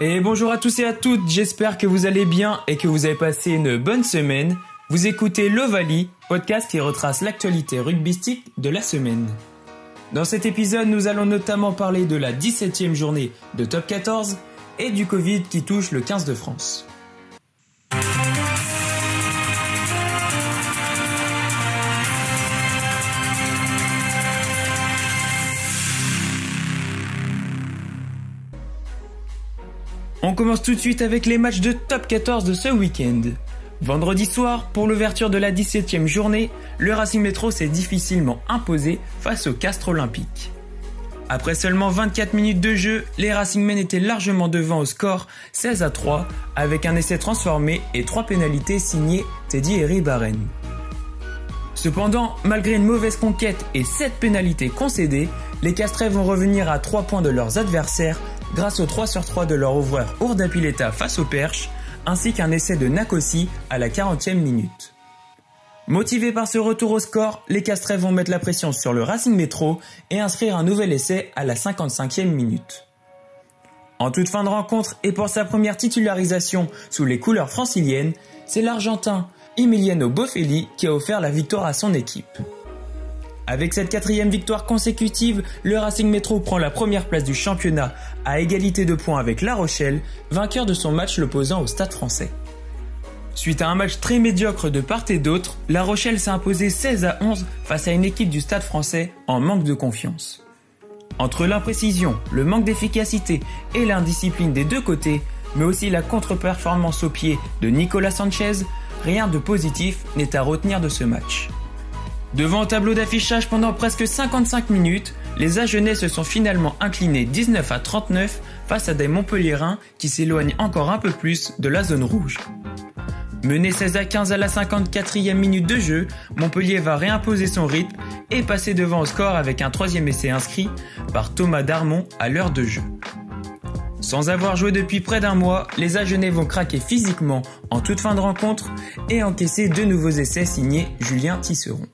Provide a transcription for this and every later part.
Et bonjour à tous et à toutes, j'espère que vous allez bien et que vous avez passé une bonne semaine. Vous écoutez l'Ovalie, podcast qui retrace l'actualité rugbystique de la semaine. Dans cet épisode, nous allons notamment parler de la 17e journée de Top 14 et du Covid qui touche le 15 de France. On commence tout de suite avec les matchs de top 14 de ce week-end. Vendredi soir, pour l'ouverture de la 17e journée, le Racing Métro s'est difficilement imposé face au Castres Olympique. Après seulement 24 minutes de jeu, les Racingmen étaient largement devant au score 16 à 3 avec un essai transformé et 3 pénalités signées Teddy et Ribaren. Cependant, malgré une mauvaise conquête et 7 pénalités concédées, les Castrais vont revenir à 3 points de leurs adversaires grâce au 3 sur 3 de leur ouvreur Ourdapileta face au Perche, ainsi qu'un essai de Nakosi à la 40e minute. Motivés par ce retour au score, les Castrais vont mettre la pression sur le Racing Métro et inscrire un nouvel essai à la 55e minute. En toute fin de rencontre et pour sa première titularisation sous les couleurs franciliennes, c'est l'Argentin Emiliano Boffelli qui a offert la victoire à son équipe. Avec cette quatrième victoire consécutive, le Racing Métro prend la première place du championnat à égalité de points avec La Rochelle, vainqueur de son match l'opposant au Stade français. Suite à un match très médiocre de part et d'autre, La Rochelle s'est imposée 16 à 11 face à une équipe du Stade français en manque de confiance. Entre l'imprécision, le manque d'efficacité et l'indiscipline des deux côtés, mais aussi la contre-performance au pied de Nicolas Sanchez, rien de positif n'est à retenir de ce match. Devant un tableau d'affichage pendant presque 55 minutes, les Agenais se sont finalement inclinés 19 à 39 face à des Montpelliérains qui s'éloignent encore un peu plus de la zone rouge. Mené 16 à 15 à la 54e minute de jeu, Montpellier va réimposer son rythme et passer devant au score avec un troisième essai inscrit par Thomas Darmon à l'heure de jeu. Sans avoir joué depuis près d'un mois, les Agenais vont craquer physiquement en toute fin de rencontre et encaisser deux nouveaux essais signés Julien Tisseron.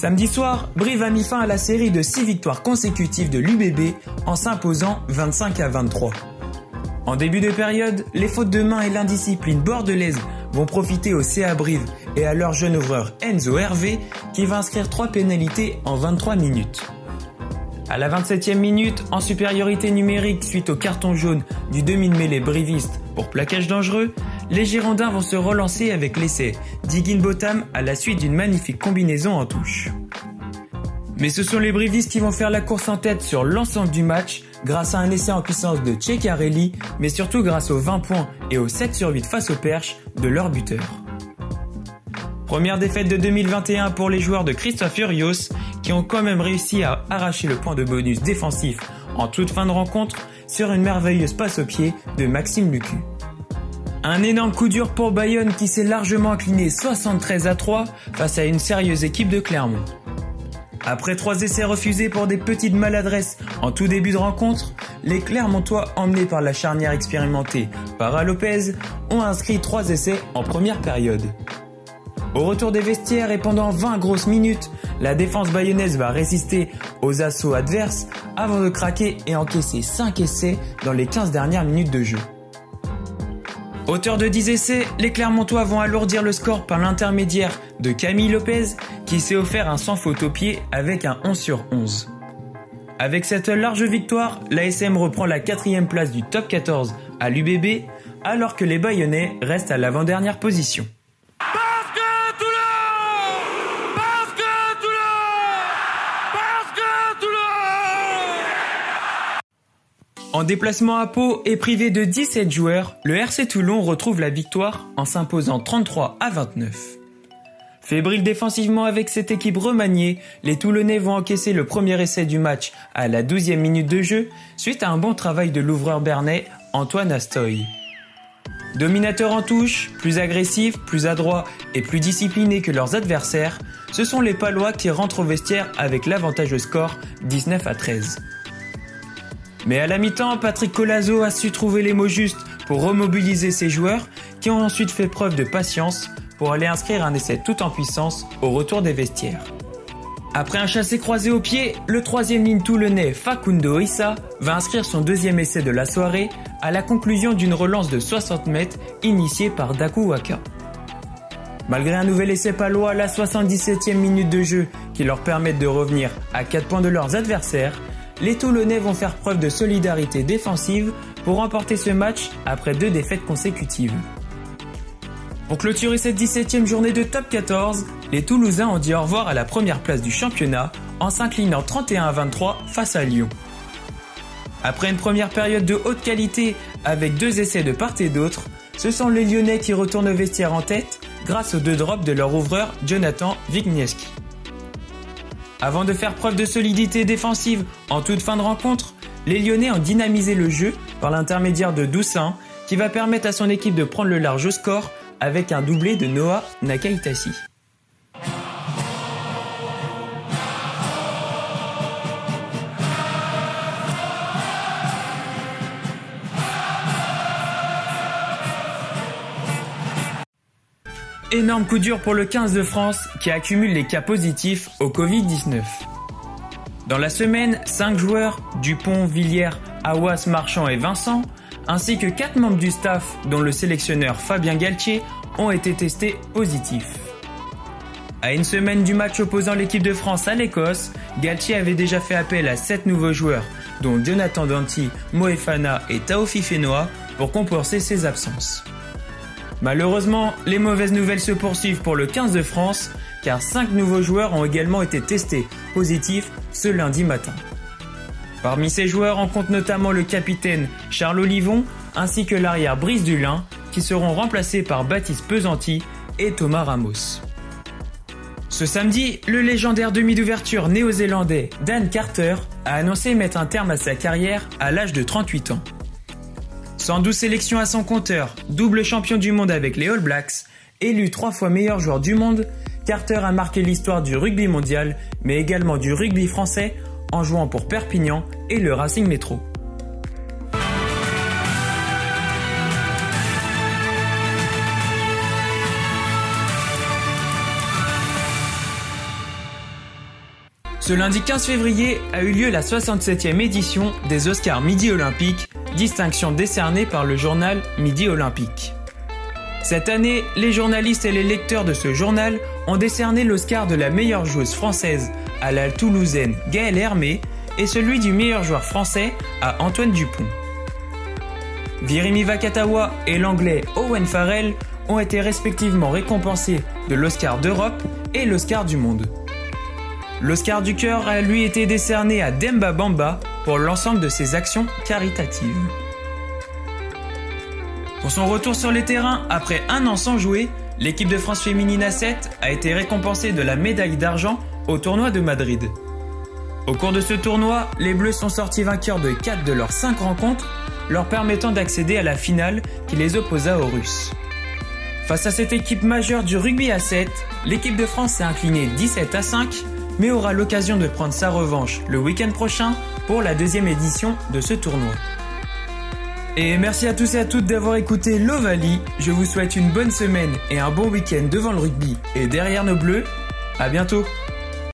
Samedi soir, Brive a mis fin à la série de 6 victoires consécutives de l'UBB en s'imposant 25 à 23. En début de période, les fautes de main et l'indiscipline bordelaise vont profiter au CA Brive et à leur jeune ouvreur Enzo Hervé qui va inscrire 3 pénalités en 23 minutes. À la 27e minute, en supériorité numérique suite au carton jaune du demi-mêlée briviste pour plaquage dangereux, les Girondins vont se relancer avec l'essai d'Higginbotham à la suite d'une magnifique combinaison en touche. Mais ce sont les brivistes qui vont faire la course en tête sur l'ensemble du match grâce à un essai en puissance de Ceccarelli, mais surtout grâce aux 20 points et aux 7 sur 8 face au perche de leur buteur. Première défaite de 2021 pour les joueurs de Christophe Furios qui ont quand même réussi à arracher le point de bonus défensif en toute fin de rencontre sur une merveilleuse passe au pied de Maxime Lucu. Un énorme coup dur pour Bayonne qui s'est largement incliné 73 à 3 face à une sérieuse équipe de Clermont. Après trois essais refusés pour des petites maladresses en tout début de rencontre, les Clermontois emmenés par la charnière expérimentée Para Lopez ont inscrit trois essais en première période. Au retour des vestiaires et pendant 20 grosses minutes, la défense bayonnaise va résister aux assauts adverses avant de craquer et encaisser 5 essais dans les 15 dernières minutes de jeu. Auteur de 10 essais, les Clermontois vont alourdir le score par l'intermédiaire de Camille Lopez qui s'est offert un sans faute au pied avec un 11 sur 11. Avec cette large victoire, l'ASM reprend la quatrième place du top 14 à l'UBB alors que les Bayonnais restent à l'avant-dernière position. En déplacement à Pau et privé de 17 joueurs, le RC Toulon retrouve la victoire en s'imposant 33 à 29. Fébrile défensivement avec cette équipe remaniée, les Toulonnais vont encaisser le premier essai du match à la 12e minute de jeu suite à un bon travail de l'ouvreur bernais Antoine Astoy. Dominateur en touche, plus agressif, plus adroit et plus discipliné que leurs adversaires, ce sont les Palois qui rentrent au vestiaire avec l'avantage de score 19 à 13. Mais à la mi-temps, Patrick Colazo a su trouver les mots justes pour remobiliser ses joueurs qui ont ensuite fait preuve de patience pour aller inscrire un essai tout en puissance au retour des vestiaires. Après un chassé croisé au pied, le troisième ligne toulonnais Facundo Issa va inscrire son deuxième essai de la soirée à la conclusion d'une relance de 60 mètres initiée par Daku Waka. Malgré un nouvel essai palois à la 77e minute de jeu qui leur permet de revenir à 4 points de leurs adversaires, les Toulonnais vont faire preuve de solidarité défensive pour remporter ce match après deux défaites consécutives. Pour clôturer cette 17e journée de top 14, les Toulousains ont dit au revoir à la première place du championnat en s'inclinant 31 à 23 face à Lyon. Après une première période de haute qualité avec deux essais de part et d'autre, ce sont les Lyonnais qui retournent au vestiaire en tête grâce aux deux drops de leur ouvreur Jonathan Wignieski. Avant de faire preuve de solidité défensive en toute fin de rencontre, les Lyonnais ont dynamisé le jeu par l'intermédiaire de Doussin qui va permettre à son équipe de prendre le large score avec un doublé de Noah Nakaitasi. Énorme coup dur pour le 15 de France qui accumule les cas positifs au Covid-19. Dans la semaine, 5 joueurs, Dupont, Villiers, Awas, Marchand et Vincent, ainsi que 4 membres du staff dont le sélectionneur Fabien Galtier, ont été testés positifs. À une semaine du match opposant l'équipe de France à l'Écosse, Galtier avait déjà fait appel à 7 nouveaux joueurs, dont Jonathan Danti, Moefana et Taofi Fenoa, pour compenser ses absences. Malheureusement, les mauvaises nouvelles se poursuivent pour le 15 de France, car 5 nouveaux joueurs ont également été testés positifs ce lundi matin. Parmi ces joueurs, on compte notamment le capitaine Charles Olivon ainsi que l'arrière Brice Dulin, qui seront remplacés par Baptiste Pesanti et Thomas Ramos. Ce samedi, le légendaire demi d'ouverture néo-zélandais Dan Carter a annoncé mettre un terme à sa carrière à l'âge de 38 ans. 112 sélections à son compteur, double champion du monde avec les All Blacks, élu trois fois meilleur joueur du monde, Carter a marqué l'histoire du rugby mondial, mais également du rugby français en jouant pour Perpignan et le Racing Métro. Ce lundi 15 février a eu lieu la 67e édition des Oscars Midi Olympiques, distinction décernée par le journal Midi Olympique. Cette année, les journalistes et les lecteurs de ce journal ont décerné l'Oscar de la meilleure joueuse française à la Toulousaine Gaëlle Hermé et celui du meilleur joueur français à Antoine Dupont. Virimi Vakatawa et l'anglais Owen Farrell ont été respectivement récompensés de l'Oscar d'Europe et l'Oscar du monde. L'Oscar du cœur a lui été décerné à Demba Bamba pour l'ensemble de ses actions caritatives. Pour son retour sur les terrains après un an sans jouer, l'équipe de France féminine à 7 a été récompensée de la médaille d'argent au tournoi de Madrid. Au cours de ce tournoi, les Bleus sont sortis vainqueurs de 4 de leurs 5 rencontres, leur permettant d'accéder à la finale qui les opposa aux Russes. Face à cette équipe majeure du rugby à 7, l'équipe de France s'est inclinée 17 à 5, mais aura l'occasion de prendre sa revanche le week-end prochain pour la deuxième édition de ce tournoi. Et merci à tous et à toutes d'avoir écouté l'Ovalie. Je vous souhaite une bonne semaine et un bon week-end devant le rugby et derrière nos bleus. À bientôt!